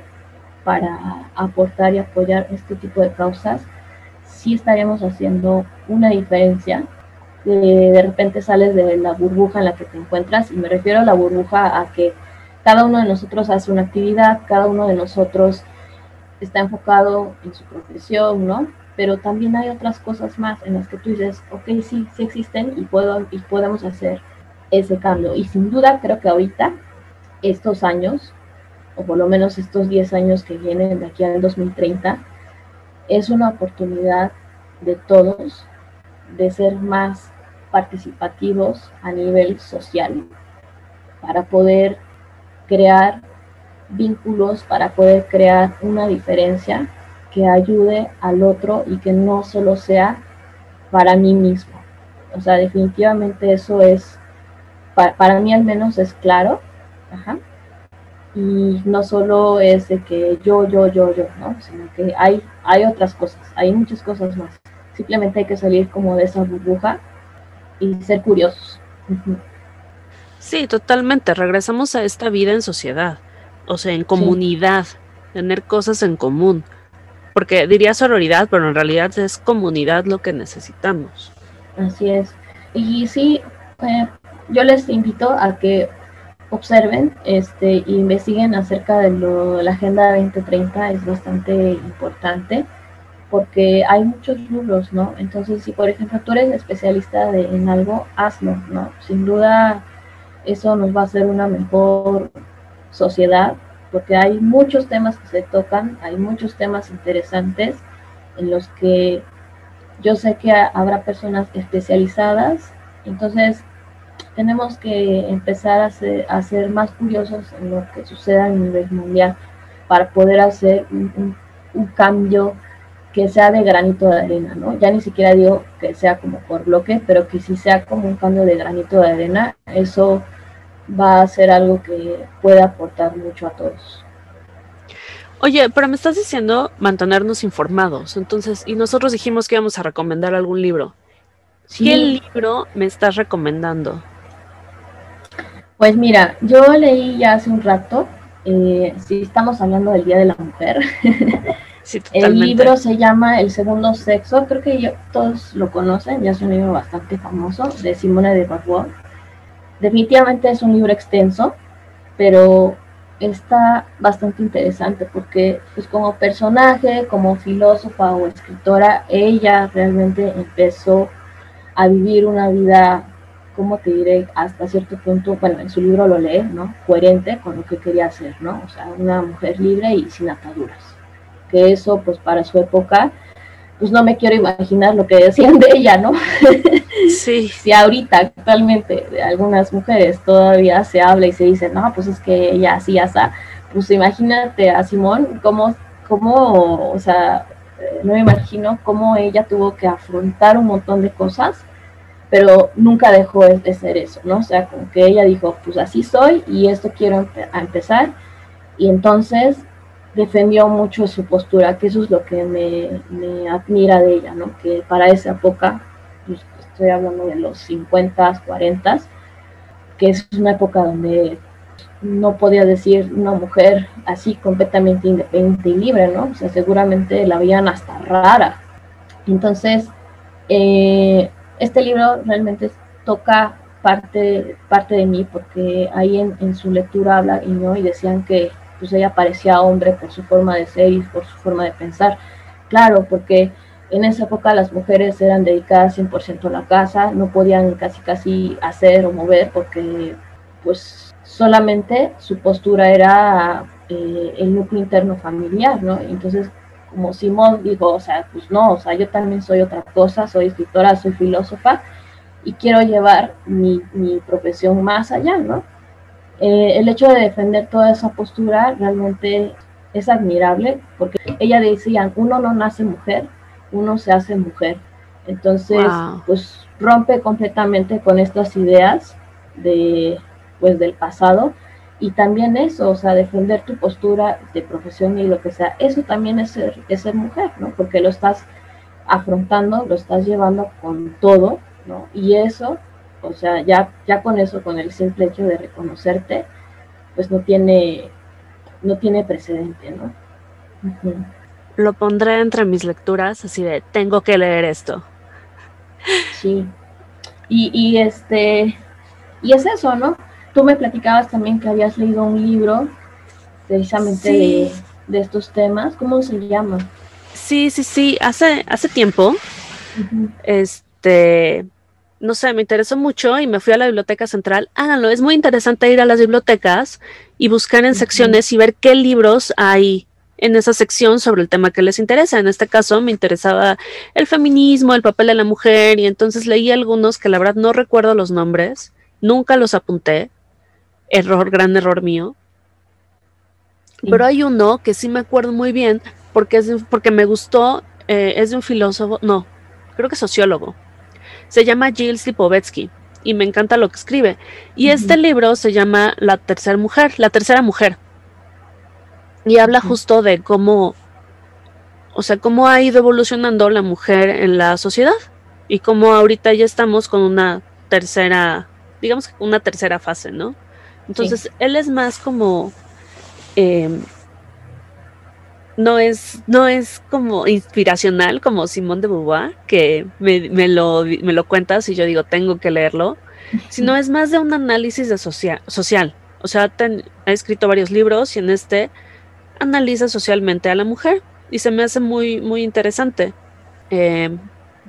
para aportar y apoyar este tipo de causas, sí estaríamos haciendo una diferencia. De, de repente sales de la burbuja en la que te encuentras, y me refiero a la burbuja a que cada uno de nosotros hace una actividad, cada uno de nosotros está enfocado en su profesión, ¿no? Pero también hay otras cosas más en las que tú dices, ok, sí, sí existen y, puedo, y podemos hacer ese cambio. Y sin duda creo que ahorita estos años, o por lo menos estos 10 años que vienen de aquí al 2030, es una oportunidad de todos de ser más participativos a nivel social para poder crear vínculos, para poder crear una diferencia que ayude al otro y que no solo sea para mí mismo. O sea, definitivamente eso es, para, para mí al menos es claro Ajá. Y no solo es de que yo, yo, yo, yo, ¿no? Sino que hay, hay otras cosas, hay muchas cosas más. Simplemente hay que salir como de esa burbuja y ser curiosos. Sí, totalmente. Regresamos a esta vida en sociedad, o sea, en comunidad, sí. tener cosas en común. Porque diría sororidad, pero en realidad es comunidad lo que necesitamos. Así es. Y sí, eh, yo les invito a que observen este, e investiguen acerca de, lo, de la Agenda 2030, es bastante importante porque hay muchos libros, ¿no? Entonces, si por ejemplo tú eres especialista de, en algo, hazlo, ¿no? Sin duda eso nos va a hacer una mejor sociedad porque hay muchos temas que se tocan, hay muchos temas interesantes en los que yo sé que habrá personas especializadas, entonces tenemos que empezar a ser, más curiosos en lo que suceda a nivel mundial para poder hacer un, cambio que sea de granito de arena, ¿no? Ya ni siquiera digo que sea como por bloque, pero que si sea como un cambio de granito de arena, eso va a ser algo que pueda aportar mucho a todos. Oye, pero me estás diciendo mantenernos informados, entonces, y nosotros dijimos que íbamos a recomendar algún libro. Sí. ¿Qué libro me estás recomendando? Pues mira, yo leí ya hace un rato, eh, si estamos hablando del Día de la Mujer, sí, el libro se llama El Segundo Sexo, creo que yo, todos lo conocen, ya es un libro bastante famoso, de Simone de Beauvoir. Definitivamente es un libro extenso, pero está bastante interesante porque pues como personaje, como filósofa o escritora, ella realmente empezó a vivir una vida ¿cómo te diré? Hasta cierto punto, bueno, en su libro lo lee, ¿no? Coherente con lo que quería hacer, ¿no? O sea, una mujer libre y sin ataduras. Que eso, pues para su época, pues no me quiero imaginar lo que decían de ella, ¿no? Sí. si ahorita, actualmente, de algunas mujeres todavía se habla y se dice, no, pues es que ella así, así, pues imagínate a Simón, cómo, cómo, o sea, no me imagino cómo ella tuvo que afrontar un montón de cosas pero nunca dejó de ser eso, ¿no? O sea, como que ella dijo, pues así soy y esto quiero empezar. Y entonces defendió mucho su postura, que eso es lo que me, admira de ella, ¿no? Que para esa época, pues, estoy hablando de los 50, 40, que es una época donde no podía decir una mujer así completamente independiente y libre, ¿no? O sea, seguramente la veían hasta rara. Entonces, eh, este libro realmente toca parte, parte de mí porque ahí en, su lectura habla y no y decían que pues ella parecía hombre por su forma de ser y por su forma de pensar. Claro, porque en esa época las mujeres eran dedicadas 100% a la casa, no podían casi casi hacer o mover porque pues solamente su postura era eh, el núcleo interno familiar, ¿no? Entonces, como Simón dijo, o sea, pues no, o sea, yo también soy otra cosa, soy escritora, soy filósofa y quiero llevar mi, profesión más allá, ¿no? Eh, el hecho de defender toda esa postura realmente es admirable porque ella decía, uno no nace mujer, uno se hace mujer. Entonces, pues rompe completamente con estas ideas de pues del pasado y también eso, o sea, defender tu postura de profesión y lo que sea, eso también es ser, es ser mujer, ¿no? Porque lo estás afrontando, lo estás llevando con todo, ¿no? Y eso, o sea, ya, ya con eso, con el simple hecho de reconocerte, pues no tiene, no tiene precedente, ¿no? Lo pondré entre mis lecturas, así de, tengo que leer esto. Sí. Y, y este, y es eso, ¿no? Tú me platicabas también que habías leído un libro precisamente de, estos temas. ¿Cómo se llama? Sí, sí, sí. Hace, hace tiempo, este, no sé, me interesó mucho y me fui a la biblioteca central. Háganlo, es muy interesante ir a las bibliotecas y buscar en secciones y ver qué libros hay en esa sección sobre el tema que les interesa. En este caso me interesaba el feminismo, el papel de la mujer y entonces leí algunos que la verdad no recuerdo los nombres, nunca los apunté, error, gran error mío. Pero hay uno que sí me acuerdo muy bien porque, es porque me gustó, eh, es de un filósofo, no, creo que sociólogo. Se llama Gilles Lipovetsky y me encanta lo que escribe. Y este libro se llama La tercera mujer, la tercera mujer. Y habla justo de cómo, o sea, cómo ha ido evolucionando la mujer en la sociedad y cómo ahorita ya estamos con una tercera, digamos que una tercera fase, ¿no? Entonces, él es más como... Em, no es, no es como inspiracional como Simón de Beauvoir, que me, lo, me lo cuentas y yo digo, tengo que leerlo, sino es más de un análisis de social. O sea, ha escrito varios libros y en este analiza socialmente a la mujer y se me hace muy, muy interesante. Em,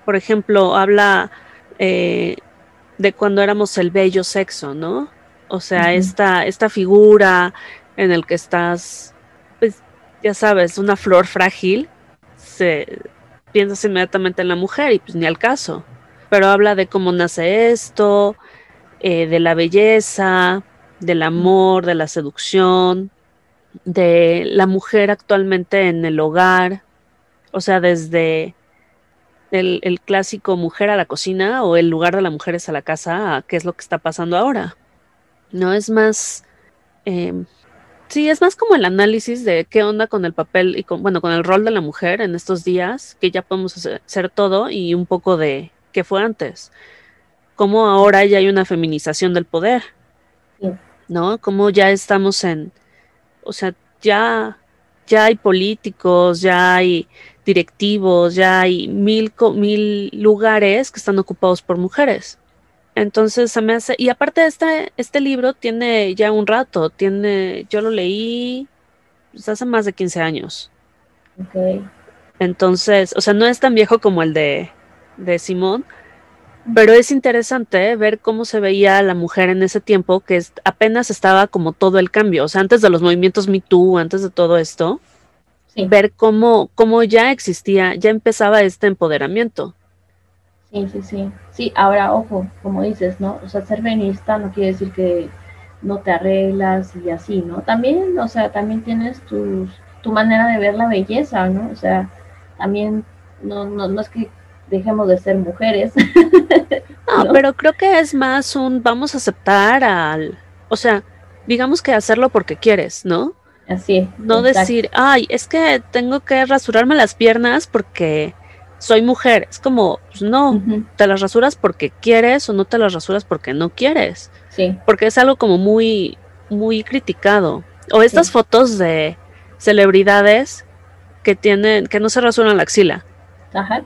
por ejemplo, habla eh, de cuando éramos el bello sexo, ¿no? O sea, esta, esta figura en el que estás, pues ya sabes, una flor frágil, se piensas inmediatamente en la mujer y pues ni al caso. Pero habla de cómo nace esto, eh, de la belleza, del amor, de la seducción, de la mujer actualmente en el hogar, o sea, desde el, el, clásico mujer a la cocina o el lugar de la mujer es a la casa, a qué es lo que está pasando ahora. ¿no? Es más, em, sí, es más como el análisis de qué onda con el papel y con, bueno, con el rol de la mujer en estos días, que ya podemos hacer, todo y un poco de qué fue antes. Cómo ahora ya hay una feminización del poder, ¿no? Cómo ya estamos en, o sea, ya, ya hay políticos, ya hay directivos, ya hay mil, mil lugares que están ocupados por mujeres. Entonces se me hace, y aparte este, este libro tiene ya un rato, tiene, yo lo leí pues, hace más de 15 años. Ok. Entonces, o sea, no es tan viejo como el de, de Simón, pero es interesante ver cómo se veía la mujer en ese tiempo, que apenas estaba como todo el cambio, o sea, antes de los movimientos Me Too, antes de todo esto, ver cómo, cómo ya existía, ya empezaba este empoderamiento. Sí, sí, sí. Sí, ahora, ojo, como dices, ¿no? O sea, ser feminista no quiere decir que no te arreglas y así, ¿no? También, o sea, también tienes tus, tu manera de ver la belleza, ¿no? O sea, también no, no, no es que dejemos de ser mujeres. No, pero creo que es más un vamos a aceptar al, o sea, digamos que hacerlo porque quieres, ¿no? Así. No decir, ay, es que tengo que rasurarme las piernas porque soy mujer. Es como, pues no, te las rasuras porque quieres o no te las rasuras porque no quieres. Sí. Porque es algo como muy, muy criticado. O estas fotos de celebridades que tienen, que no se rasuran la axila. Ajá.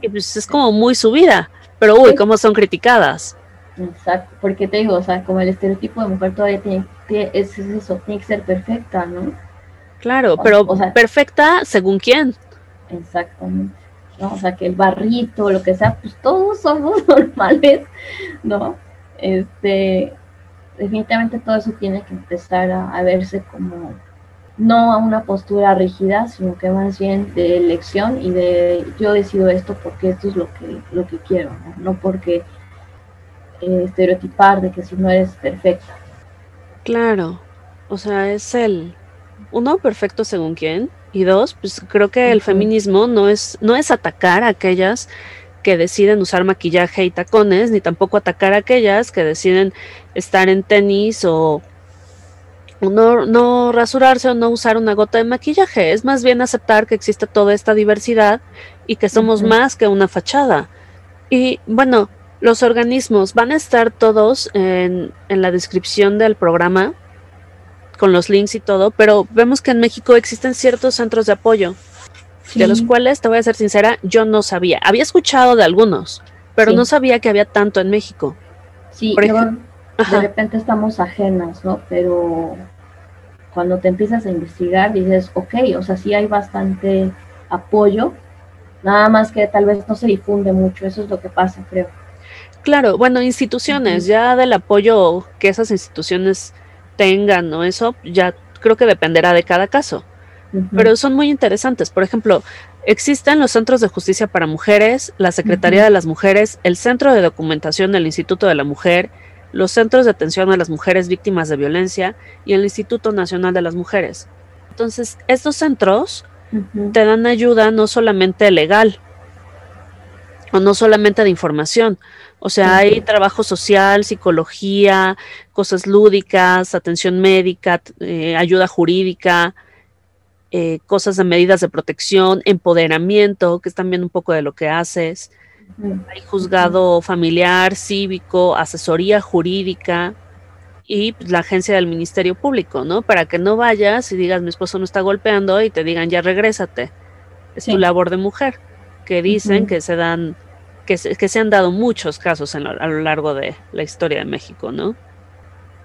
y pues es como muy subida. Pero uy, cómo son criticadas. Exacto, porque te digo, o sea, como el estereotipo de mujer todavía tiene, es, eso, tiene que ser perfecta, ¿no? Claro, pero perfecta según quién. Exactamente. O sea, que el barrito, lo que sea, pues todos somos normales, ¿no? Este, definitivamente todo eso tiene que empezar a, verse como no a una postura rígida, sino que más bien de elección y de yo decido esto porque esto es lo que, lo que quiero, no, no porque eh, estereotipar de que si no eres perfecta. Claro, o sea, es el uno perfecto según quién y dos, pues creo que el feminismo no es no es atacar a aquellas que deciden usar maquillaje y tacones, ni tampoco atacar a aquellas que deciden estar en tenis o no, no rasurarse o no usar una gota de maquillaje. Es más bien aceptar que existe toda esta diversidad y que somos más que una fachada. Y bueno, los organismos van a estar todos en, la descripción del programa, con los links y todo, pero vemos que en México existen ciertos centros de apoyo, de los cuales, te voy a ser sincera, yo no sabía. Había escuchado de algunos, pero no sabía que había tanto en México. Sí, de repente estamos ajenas, ¿no? Pero cuando te empiezas a investigar dices, ok, o sea, sí hay bastante apoyo, nada más que tal vez no se difunde mucho, eso es lo que pasa, creo. Claro, bueno, instituciones, ya del apoyo que esas instituciones tengan o eso, ya creo que dependerá de cada caso. Pero son muy interesantes. Por ejemplo, existen los centros de justicia para mujeres, la Secretaría de las Mujeres, el Centro de Documentación del Instituto de la Mujer, los Centros de Atención a las Mujeres Víctimas de Violencia y el Instituto Nacional de las Mujeres. Entonces, estos centros te dan ayuda no solamente legal o no solamente de información, o sea, hay trabajo social, psicología, cosas lúdicas, atención médica, eh, ayuda jurídica, eh, cosas de medidas de protección, empoderamiento, que es también un poco de lo que haces. Hay juzgado familiar, cívico, asesoría jurídica y pues, la agencia del Ministerio Público, ¿no? Para que no vayas y digas, mi esposo me está golpeando y te digan, ya regrésate. Es tu labor de mujer, que dicen que se dan que se, han dado muchos casos a lo largo de la historia de México, ¿no?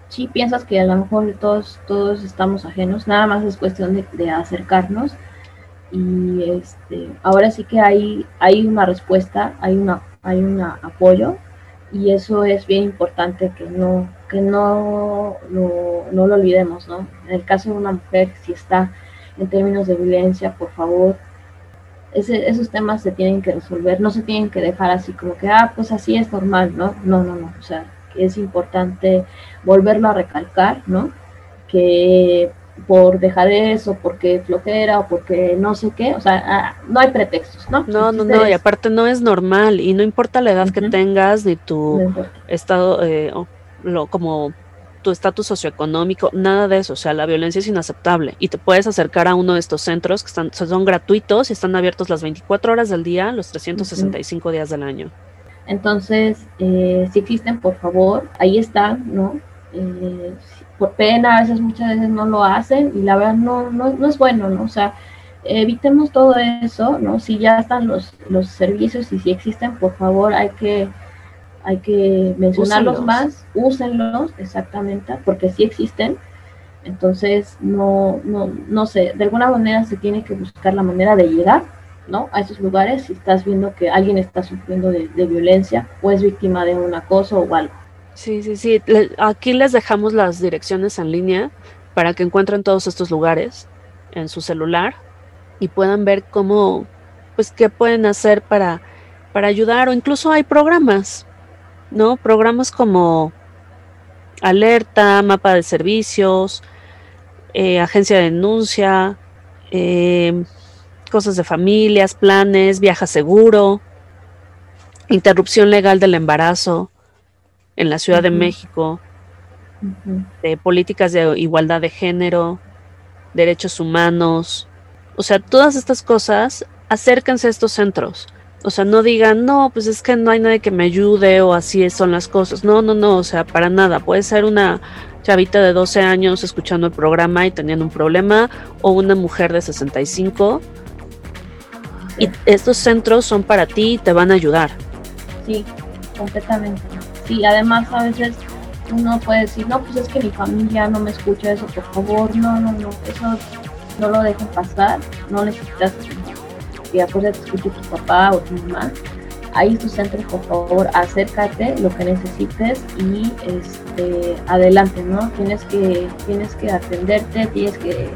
Sí, piensas que a lo mejor todos, todos estamos ajenos, nada más es cuestión de, acercarnos y este, ahora sí que hay, hay una respuesta, hay una, hay un apoyo y eso es bien importante que no, que no lo, no lo olvidemos, ¿no? En el caso de una mujer, si está en términos de violencia, por favor, esos temas se tienen que resolver, no se tienen que dejar así como que, ah, pues así es normal, ¿no? No, no, no, o sea, es importante volverlo a recalcar, ¿no? Que por dejar eso, porque flojera o porque no sé qué, o sea, ah, no hay pretextos, ¿no? No, no, no, y aparte no es normal y no importa la edad que tengas ni tu estado, eh, lo, como tu estatus socioeconómico, nada de eso. O sea, la violencia es inaceptable y te puedes acercar a uno de estos centros que están, son gratuitos y están abiertos las 24 horas del día, los 365 días del año. Entonces, eh, si existen, por favor, ahí están, ¿no? Eh, por pena, a veces muchas veces no lo hacen y la verdad no, no, no es bueno, ¿no? O sea, evitemos todo eso, ¿no? Si ya están los, los servicios y si existen, por favor, hay que hay que mencionarlos más, úsenlos exactamente, porque sí existen. Entonces, no, no, no sé, de alguna manera se tiene que buscar la manera de llegar, ¿no? A esos lugares si estás viendo que alguien está sufriendo de, violencia o es víctima de un acoso o algo. Sí, sí, sí. aquí les dejamos las direcciones en línea para que encuentren todos estos lugares en su celular y puedan ver cómo, pues, qué pueden hacer para, para ayudar o incluso hay programas ¿no? Programas como alerta, mapa de servicios, eh, agencia de denuncia, eh, cosas de familias, planes, viaja seguro. interrupción legal del embarazo en la Ciudad de México, de políticas de igualdad de género, derechos humanos. O sea, todas estas cosas, acérquense a estos centros. O sea, no digan, no, pues es que no hay nadie que me ayude o así son las cosas. No, no, no, o sea, para nada. Puede ser una chavita de 12 años escuchando el programa y teniendo un problema o una mujer de 65. Y estos centros son para ti y te van a ayudar. Sí, completamente. Sí, además a veces uno puede decir, no, pues es que mi familia no me escucha eso, por favor, no, no, no, eso no lo dejen pasar, no necesitas que a te escuche tu papá o tu mamá. Ahí tu centro, por favor, acércate lo que necesites y este, adelante, ¿no? Tienes que, tienes que atenderte, tienes que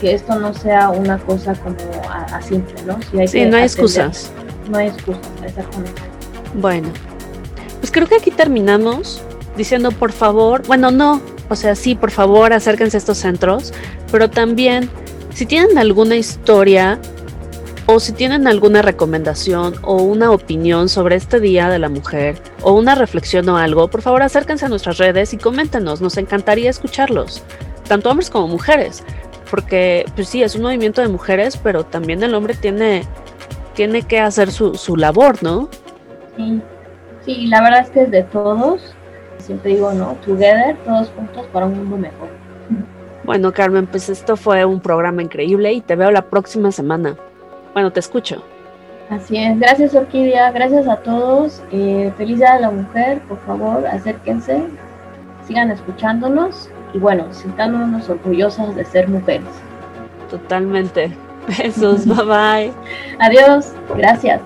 que esto no sea una cosa como a, simple, ¿no? hay sí, no hay excusas. No hay excusas, exactamente. Bueno, pues creo que aquí terminamos diciendo por favor, bueno, no, o sea, sí, por favor, acérquense a estos centros, pero también si tienen alguna historia o si tienen alguna recomendación o una opinión sobre este Día de la Mujer o una reflexión o algo, por favor acérquense a nuestras redes y coméntenos, nos encantaría escucharlos, tanto hombres como mujeres, porque pues sí, es un movimiento de mujeres, pero también el hombre tiene, tiene que hacer su, su labor, ¿no? Sí. sí, la verdad es que es de todos, siempre digo, ¿no? Together, todos juntos para un mundo mejor. Bueno, Carmen, pues esto fue un programa increíble y te veo la próxima semana. Bueno, te escucho. Así es, gracias Orquídea, gracias a todos. Eh, feliz Día de la Mujer, por favor, acérquense, sigan escuchándonos y bueno, sintiéndonos orgullosas de ser mujeres. Totalmente. Besos, bye bye. Adiós, gracias.